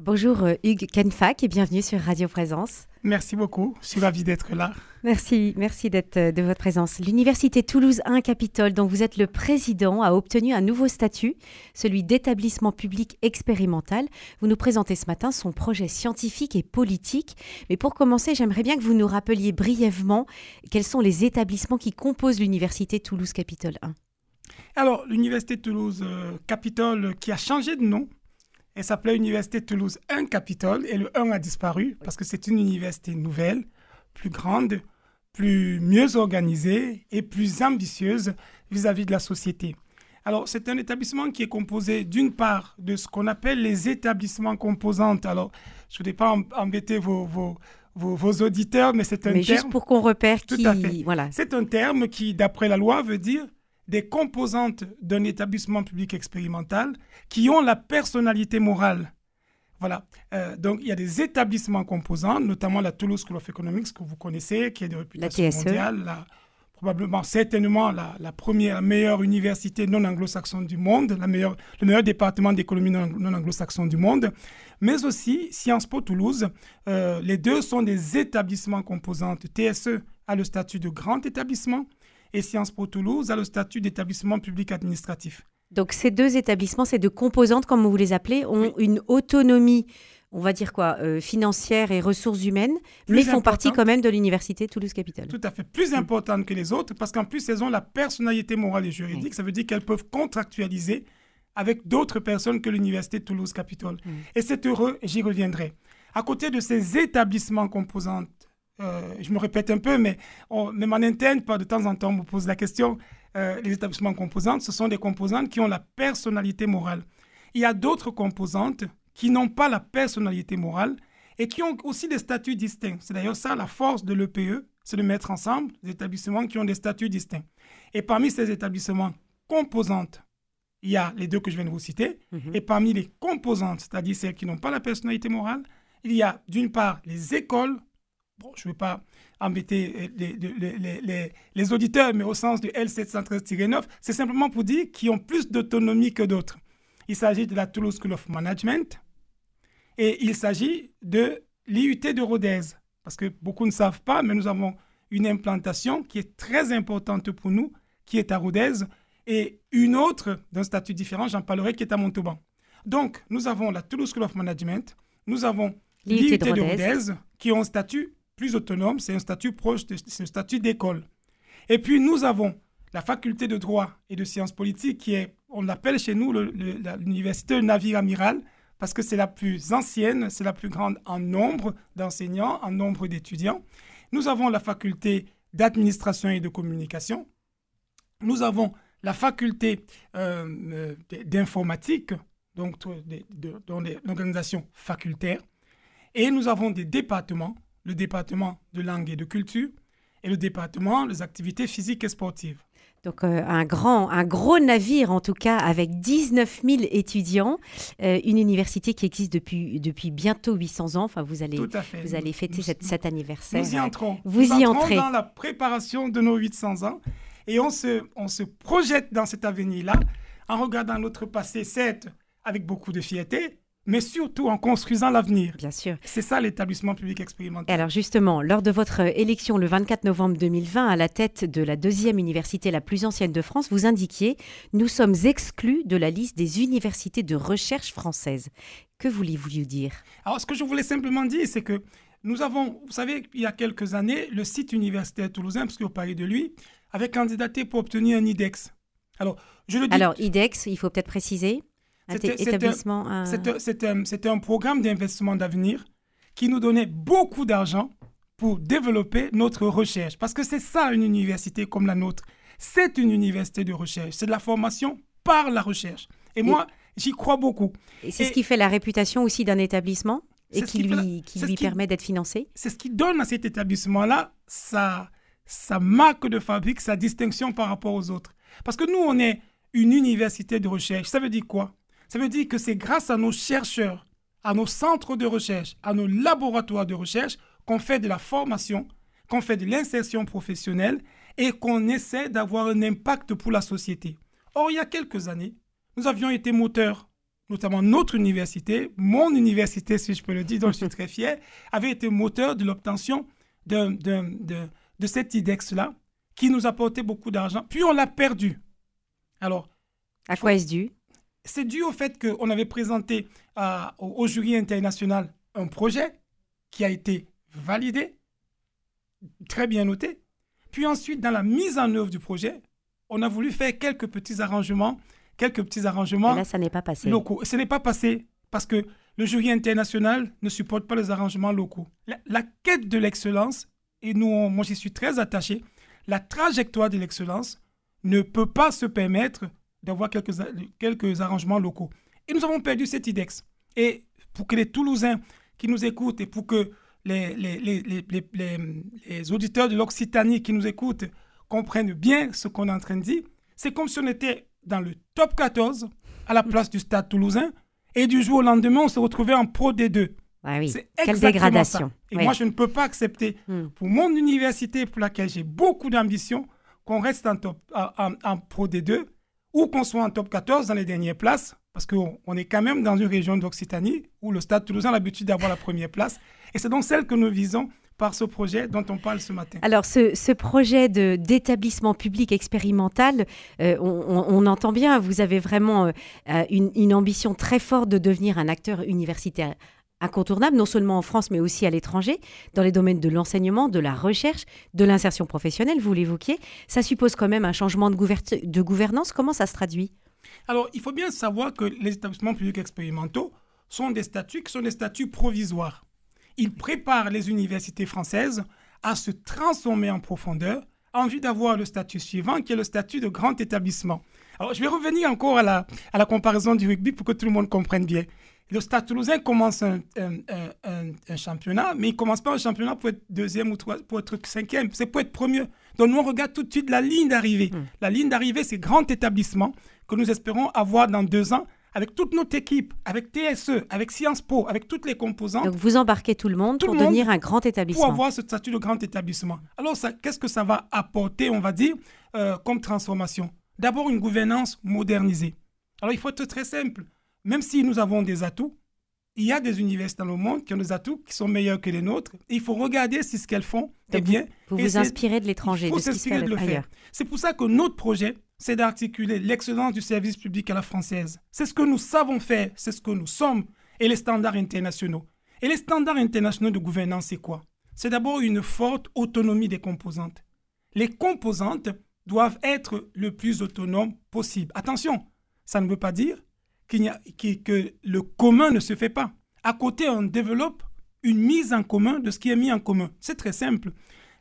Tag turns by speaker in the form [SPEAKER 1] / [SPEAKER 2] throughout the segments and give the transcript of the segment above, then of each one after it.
[SPEAKER 1] Bonjour euh, Hugues Kenfak et bienvenue sur Radio Présence.
[SPEAKER 2] Merci beaucoup, je suis ravi d'être là.
[SPEAKER 1] Merci, merci d'être euh, de votre présence. L'Université Toulouse 1 Capitole, dont vous êtes le président, a obtenu un nouveau statut, celui d'établissement public expérimental. Vous nous présentez ce matin son projet scientifique et politique. Mais pour commencer, j'aimerais bien que vous nous rappeliez brièvement quels sont les établissements qui composent l'Université Toulouse Capitole 1.
[SPEAKER 2] Alors, l'Université Toulouse euh, Capitole, qui a changé de nom, elle s'appelait Université Toulouse 1 Capitole et le 1 a disparu parce que c'est une université nouvelle, plus grande, plus mieux organisée et plus ambitieuse vis-à-vis de la société. Alors, c'est un établissement qui est composé d'une part de ce qu'on appelle les établissements composantes. Alors, je ne voudrais pas embêter vos, vos, vos, auditeurs, mais c'est un
[SPEAKER 1] mais
[SPEAKER 2] terme.
[SPEAKER 1] juste pour qu'on repère
[SPEAKER 2] qui. Tout à fait. Voilà. C'est un terme qui, d'après la loi, veut dire des composantes d'un établissement public expérimental qui ont la personnalité morale. Voilà. Euh, donc, il y a des établissements composants, notamment la Toulouse School of Economics, que vous connaissez, qui est de réputation
[SPEAKER 1] la
[SPEAKER 2] TSE. mondiale, probablement, certainement, la, première, meilleure université non anglo-saxonne du monde, la meilleure, le meilleur département d'économie non, anglo-saxonne du monde, mais aussi Sciences Po Toulouse. Euh, les deux sont des établissements composantes. TSE a le statut de grand établissement et Sciences Po Toulouse a le statut d'établissement public administratif.
[SPEAKER 1] Donc ces deux établissements, ces deux composantes, comme vous les appelez, ont une autonomie, on va dire quoi, euh, financière et ressources humaines, mais font partie quand même de l'université Toulouse-Capitale.
[SPEAKER 2] Tout à fait, plus importante que les autres, parce qu'en plus elles ont la personnalité morale et juridique. Ça veut dire qu'elles peuvent contractualiser avec d'autres personnes que l'université Toulouse-Capitole. Et c'est heureux, j'y reviendrai. À côté de ces établissements composantes euh, je me répète un peu, mais même en interne, pas de temps en temps, on me pose la question. Euh, les établissements composantes, ce sont des composantes qui ont la personnalité morale. Il y a d'autres composantes qui n'ont pas la personnalité morale et qui ont aussi des statuts distincts. C'est d'ailleurs ça la force de l'EPE, c'est de mettre ensemble des établissements qui ont des statuts distincts. Et parmi ces établissements composantes, il y a les deux que je viens de vous citer. Mhm. Et parmi les composantes, c'est-à-dire celles qui n'ont pas la personnalité morale, il y a d'une part les écoles bon, je ne vais pas embêter les, les, auditeurs, mais au sens du L713-9, c'est simplement pour dire qu'ils ont plus d'autonomie que d'autres. Il s'agit de la Toulouse School of Management et il s'agit de l'IUT de Rodez. Parce que beaucoup ne savent pas, mais nous avons une implantation qui est très importante pour nous, qui est à Rodez, et une autre d'un statut différent, j'en parlerai, qui est à Montauban. Donc, nous avons la Toulouse School of Management, nous avons l'IUT de Rodez, qui ont un statut plus autonome, c'est un statut proche, c'est un statut d'école. Et puis nous avons la faculté de droit et de sciences politiques qui est, on l'appelle chez nous l'université navire amiral parce que c'est la plus ancienne, c'est la plus grande en nombre d'enseignants, en nombre d'étudiants. Nous avons la faculté d'administration et de communication. Nous avons la faculté euh, euh, d'informatique, donc dans l'organisation facultaire. Et nous avons des départements le département de langue et de culture et le département des activités physiques et sportives.
[SPEAKER 1] Donc euh, un grand, un gros navire en tout cas avec 19 000 étudiants, euh, une université qui existe depuis, depuis bientôt 800 ans. Enfin, vous allez, vous allez fêter cet anniversaire.
[SPEAKER 2] Nous y entrons.
[SPEAKER 1] Vous y entrez.
[SPEAKER 2] dans la préparation de nos 800 ans et on se, on se projette dans cet avenir-là en regardant notre passé, certes, avec beaucoup de fierté, mais surtout en construisant l'avenir.
[SPEAKER 1] Bien sûr.
[SPEAKER 2] C'est ça l'établissement public expérimental.
[SPEAKER 1] alors justement, lors de votre élection le 24 novembre 2020 à la tête de la deuxième université la plus ancienne de France, vous indiquiez « Nous sommes exclus de la liste des universités de recherche françaises ». Que voulez-vous dire?
[SPEAKER 2] Alors ce que je voulais simplement dire, c'est que nous avons, vous savez, il y a quelques années, le site universitaire toulousain, parce que vous parlez de lui, avait candidaté pour obtenir un IDEX.
[SPEAKER 1] Alors, je le dis. Alors, IDEX, il faut peut-être préciser?
[SPEAKER 2] C'était un, programme d'investissement d'avenir qui nous donnait beaucoup d'argent pour développer notre recherche. Parce que c'est ça une université comme la nôtre. C'est une université de recherche. C'est de la formation par la recherche. Et, moi, j'y crois beaucoup.
[SPEAKER 1] Et c'est ce qui fait la réputation aussi d'un établissement et qui, lui, qui lui permet d'être financé
[SPEAKER 2] C'est ce qui donne à cet établissement-là sa, sa marque de fabrique, sa distinction par rapport aux autres. Parce que nous, on est une université de recherche. Ça veut dire quoi? Ça veut dire que c'est grâce à nos chercheurs, à nos centres de recherche, à nos laboratoires de recherche qu'on fait de la formation, qu'on fait de l'insertion professionnelle et qu'on essaie d'avoir un impact pour la société. Or, il y a quelques années, nous avions été moteurs notamment notre université, mon université, si je peux le dire, dont je suis très fier, avait été moteur de l'obtention de, de, de, cet IDEX-là, qui nous apportait beaucoup d'argent. Puis on l'a perdu. Alors.
[SPEAKER 1] À quoi est-ce dû?
[SPEAKER 2] C'est dû au fait qu'on avait présenté au, jury international un projet qui a été validé, très bien noté. Puis ensuite, dans la mise en œuvre du projet, on a voulu faire quelques petits arrangements, quelques petits arrangements.
[SPEAKER 1] là, ça n'est pas passé.
[SPEAKER 2] Locaux. Ce n'est pas passé parce que le jury international ne supporte pas les arrangements locaux. La, quête de l'excellence, et nous, moi j'y suis très attaché, la trajectoire de l'excellence ne peut pas se permettre d'avoir quelques, quelques arrangements locaux. Et nous avons perdu cet IDEX. Et pour que les Toulousains qui nous écoutent et pour que les, les, les, les auditeurs de l'Occitanie qui nous écoutent comprennent bien ce qu'on est en train de dire, c'est comme si on était dans le top 14 à la place du Stade toulousain et du jour au lendemain, on se retrouvait en Pro D2.
[SPEAKER 1] Ah oui. C'est Quelle dégradation.
[SPEAKER 2] Et moi, je ne peux pas accepter hmm. pour mon université pour laquelle j'ai beaucoup d'ambition qu'on reste en, top, en, en Pro D2 ou qu'on soit en top 14 dans les dernières places parce qu'on est quand même dans une région d'Occitanie où le Stade toulousain a l'habitude d'avoir la première place. Et c'est donc celle que nous visons par ce projet dont on parle ce matin.
[SPEAKER 1] Alors, ce, projet d'établissement public expérimental, euh, on, entend bien, vous avez vraiment euh, euh, une, ambition très forte de devenir un acteur universitaire incontournable, non seulement en France, mais aussi à l'étranger, dans les domaines de l'enseignement, de la recherche, de l'insertion professionnelle, vous l'évoquiez. Ça suppose quand même un changement de, gouvernance. Comment ça se traduit?
[SPEAKER 2] Alors, il faut bien savoir que les établissements publics expérimentaux sont des statuts qui sont des statuts provisoires il prépare les universités françaises à se transformer en profondeur en vue d'avoir le statut suivant, qui est le statut de grand établissement. Alors, je vais revenir encore à la, à la comparaison du rugby pour que tout le monde comprenne bien. Le Stade toulousain commence un, un, championnat, mais il ne commence pas un championnat pour être deuxième ou trois, pour être cinquième, c'est pour être premier. Donc nous, on regarde tout de suite la ligne d'arrivée. Hmm. La ligne d'arrivée, c'est grand établissement que nous espérons avoir dans deux ans avec toute notre équipe, avec TSE, avec Sciences Po, avec toutes les composantes.
[SPEAKER 1] Donc vous embarquez tout le monde pour devenir un grand établissement.
[SPEAKER 2] Pour avoir ce statut de grand établissement. Alors qu'est-ce que ça va apporter, on va dire, euh, comme transformation? D'abord une gouvernance modernisée. Alors il faut être très simple. Même si nous avons des atouts, il y a des universités dans le monde qui ont des atouts qui sont meilleurs que les nôtres. il faut regarder si ce qu'elles font est bien.
[SPEAKER 1] Vous vous, inspirez de l'étranger, de ce qui se fait le
[SPEAKER 2] C'est pour ça que notre projet, c'est d'articuler l'excellence du service public à la française. C'est ce que nous savons faire, c'est ce que nous sommes, et les standards internationaux. Et les standards internationaux de gouvernance, c'est quoi? C'est d'abord une forte autonomie des composantes. Les composantes doivent être le plus autonomes possible. Attention, ça ne veut pas dire a, que le commun ne se fait pas. À côté, on développe une mise en commun de ce qui est mis en commun. C'est très simple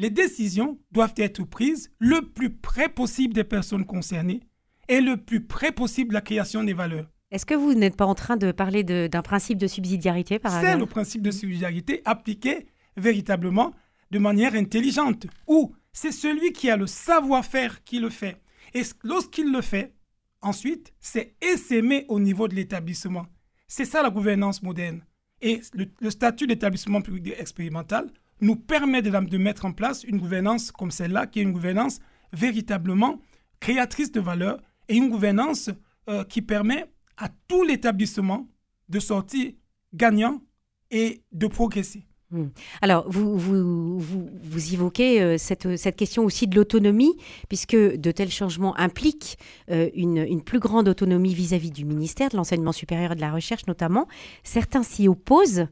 [SPEAKER 2] les décisions doivent être prises le plus près possible des personnes concernées et le plus près possible de la création des valeurs.
[SPEAKER 1] Est-ce que vous n'êtes pas en train de parler d'un principe de subsidiarité par
[SPEAKER 2] C'est le principe de subsidiarité appliqué véritablement de manière intelligente, où c'est celui qui a le savoir-faire qui le fait. Et lorsqu'il le fait, ensuite, c'est essaimé au niveau de l'établissement. C'est ça la gouvernance moderne. Et le, statut d'établissement public expérimental nous permet de, de mettre en place une gouvernance comme celle-là, qui est une gouvernance véritablement créatrice de valeur et une gouvernance euh, qui permet à tout l'établissement de sortir gagnant et de progresser.
[SPEAKER 1] Hmm. Alors, vous, vous, vous, évoquez euh, cette, cette, question aussi de l'autonomie, puisque de tels changements impliquent euh, une, une, plus grande autonomie vis-à-vis -vis du ministère, de l'enseignement supérieur et de la recherche notamment. Certains s'y opposent.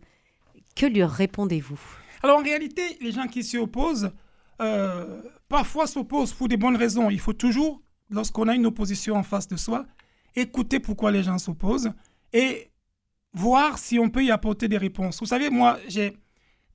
[SPEAKER 1] Que lui répondez-vous?
[SPEAKER 2] Alors en réalité, les gens qui s'y opposent, euh, parfois s'opposent pour des bonnes raisons. Il faut toujours, lorsqu'on a une opposition en face de soi, écouter pourquoi les gens s'opposent et voir si on peut y apporter des réponses. Vous savez, moi, j'ai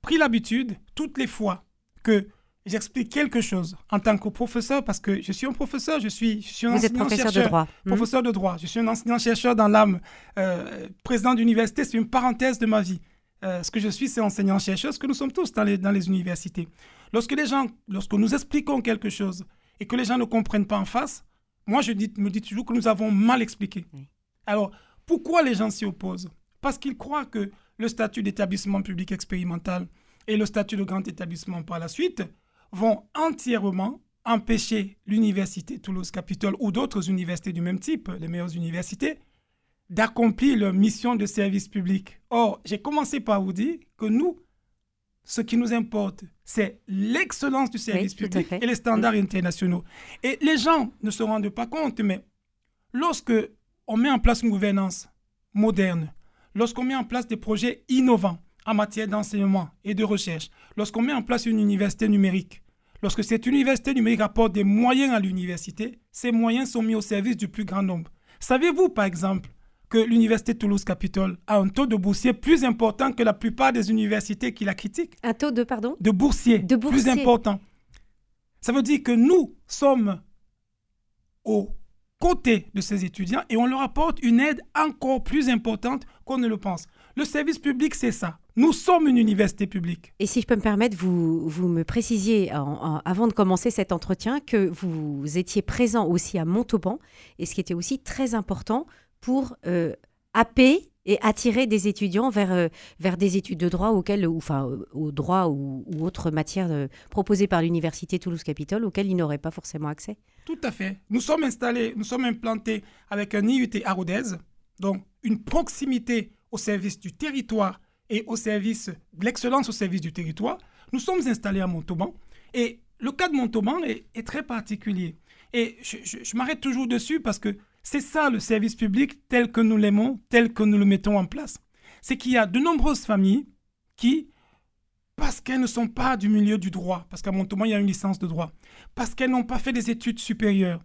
[SPEAKER 2] pris l'habitude, toutes les fois que j'explique quelque chose en tant que professeur, parce que je suis un professeur, je suis, je suis un
[SPEAKER 1] Vous êtes professeur de droit.
[SPEAKER 2] Hmm. Professeur de droit. Je suis un enseignant-chercheur dans l'âme. Euh, président d'université, c'est une parenthèse de ma vie. Euh, ce que je suis, c'est enseignant-chercheur, ce que nous sommes tous dans les, dans les universités. Lorsque les gens, lorsque nous expliquons quelque chose et que les gens ne comprennent pas en face, moi, je dis, me dis toujours que nous avons mal expliqué. Alors, pourquoi les gens s'y opposent? Parce qu'ils croient que le statut d'établissement public expérimental et le statut de grand établissement par la suite vont entièrement empêcher l'université Toulouse-Capitole ou d'autres universités du même type, les meilleures universités, d'accomplir leur mission de service public. Or, j'ai commencé par vous dire que nous, ce qui nous importe, c'est l'excellence du service public et les standards internationaux. Et les gens ne se rendent pas compte, mais lorsque on met en place une gouvernance moderne, lorsqu'on met en place des projets innovants en matière d'enseignement et de recherche, lorsqu'on met en place une université numérique, lorsque cette université numérique apporte des moyens à l'université, ces moyens sont mis au service du plus grand nombre. Savez-vous, par exemple, que l'université Toulouse-Capitole a un taux de boursiers plus important que la plupart des universités qui la critiquent?
[SPEAKER 1] Un taux de, pardon?
[SPEAKER 2] De boursiers, de plus important. Ça veut dire que nous sommes aux côté de ces étudiants et on leur apporte une aide encore plus importante qu'on ne le pense. Le service public, c'est ça. Nous sommes une université publique.
[SPEAKER 1] Et si je peux me permettre, vous, vous me précisiez avant de commencer cet entretien que vous étiez présent aussi à Montauban, et ce qui était aussi très important pour euh, et attirer des étudiants vers, euh, vers des études de droit auxquelles, ou, enfin, euh, au droit ou, autres matières euh, proposées par l'université Toulouse-Capitole auxquelles ils n'auraient pas forcément accès.
[SPEAKER 2] Tout à fait. Nous sommes installés, nous sommes implantés avec un IUT à Rodez, donc une proximité au service du territoire et au service de l'excellence au service du territoire. Nous sommes installés à Montauban et le cas de Montauban est, très particulier. Et je m'arrête toujours dessus parce que c'est ça le service public tel que nous l'aimons, tel que nous le mettons en place. C'est qu'il y a de nombreuses familles qui, parce qu'elles ne sont pas du milieu du droit, parce qu'à Montauban, il y a une licence de droit, parce qu'elles n'ont pas fait des études supérieures,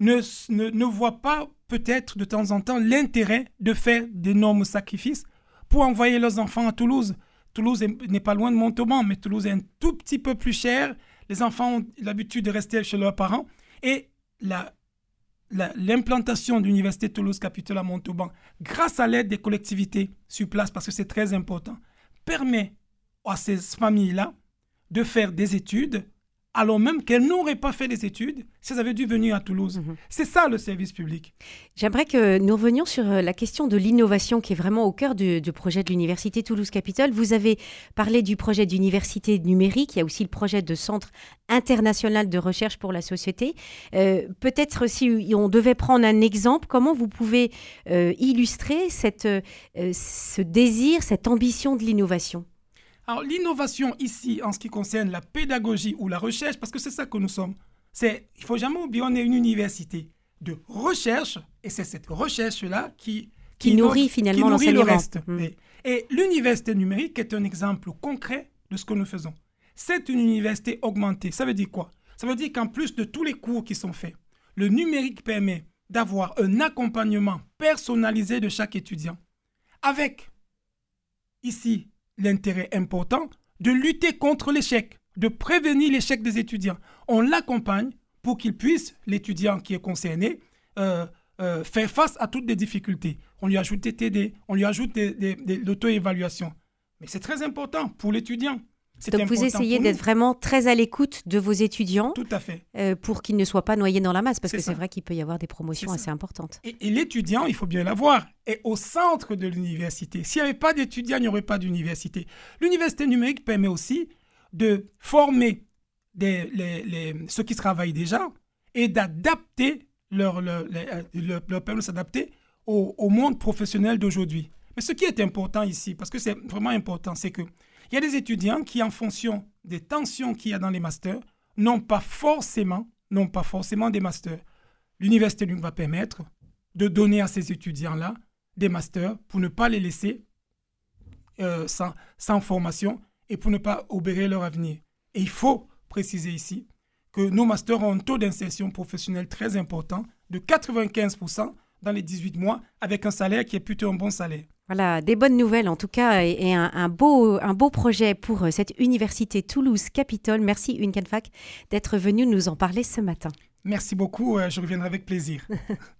[SPEAKER 2] ne, voient pas peut-être de temps en temps l'intérêt de faire d'énormes sacrifices pour envoyer leurs enfants à Toulouse. Toulouse n'est pas loin de Montauban, mais Toulouse est un tout petit peu plus cher. Les enfants ont l'habitude de rester chez leurs parents. Et la, l'implantation de l'Université Toulouse-Capitole à Montauban, grâce à l'aide des collectivités sur place, parce que c'est très important, permet à ces familles-là de faire des études alors même qu'elles n'auraient pas fait des études si elles avaient dû venir à Toulouse. Mhm. C'est ça le service public.
[SPEAKER 1] J'aimerais que nous revenions sur euh, la question de l'innovation qui est vraiment au cœur du, projet de l'Université Toulouse-Capitole. Vous avez parlé du projet d'université numérique, il y a aussi le projet de centre international de recherche pour la société. Euh, peut-être si on devait prendre un exemple, comment vous pouvez euh, illustrer cette, ce désir, cette ambition de l'innovation?
[SPEAKER 2] Alors l'innovation ici, en ce qui concerne la pédagogie ou la recherche, parce que c'est ça que nous sommes, c'est, il faut jamais oublier, on est une université de recherche, et c'est cette recherche-là qui,
[SPEAKER 1] qui, nourrit finalement
[SPEAKER 2] le reste. Mm. Et, l'université numérique est un exemple concret de ce que nous faisons. C'est une université augmentée. Ça veut dire quoi? Ça veut dire qu'en plus de tous les cours qui sont faits, le numérique permet d'avoir un accompagnement personnalisé de chaque étudiant. Avec, ici, l'intérêt important de lutter contre l'échec, de prévenir l'échec des étudiants. On l'accompagne pour qu'il puisse, l'étudiant qui est concerné, euh, euh, faire face à toutes les difficultés. On lui ajoute des TD, on lui ajoute l'auto-évaluation. Mais c'est très important pour l'étudiant.
[SPEAKER 1] Donc vous essayez d'être vraiment très à l'écoute de vos étudiants.
[SPEAKER 2] Tout à fait.
[SPEAKER 1] Euh, pour qu'ils ne soient pas noyés dans la masse, parce que c'est vrai qu'il peut y avoir des promotions assez importantes.
[SPEAKER 2] Et, l'étudiant, il faut bien l'avoir, est au centre de l'université. S'il n'y avait pas d'étudiants, il n'y aurait pas d'université. L'université numérique permet aussi de former des, les, ceux qui travaillent déjà et d'adapter leur, leur, leur, leur, permet de s'adapter au, au monde professionnel d'aujourd'hui. Mais ce qui est important ici, parce que c'est vraiment important, c'est que il y a des étudiants qui, en fonction des tensions qu'il y a dans les masters, n'ont pas forcément, n'ont pas forcément des masters. L'université lui va permettre de donner à ces étudiants-là des masters pour ne pas les laisser euh, sans, formation et pour ne pas obérer leur avenir. Et il faut préciser ici que nos masters ont un taux d'insertion professionnelle très important de 95% dans les 18 mois avec un salaire qui est plutôt un bon salaire.
[SPEAKER 1] Voilà, des bonnes nouvelles en tout cas et, un, beau, un beau projet pour euh, cette université Toulouse-Capitole. Merci Uncanfac d'être venu nous en parler ce matin.
[SPEAKER 2] Merci beaucoup, euh, je reviendrai avec plaisir.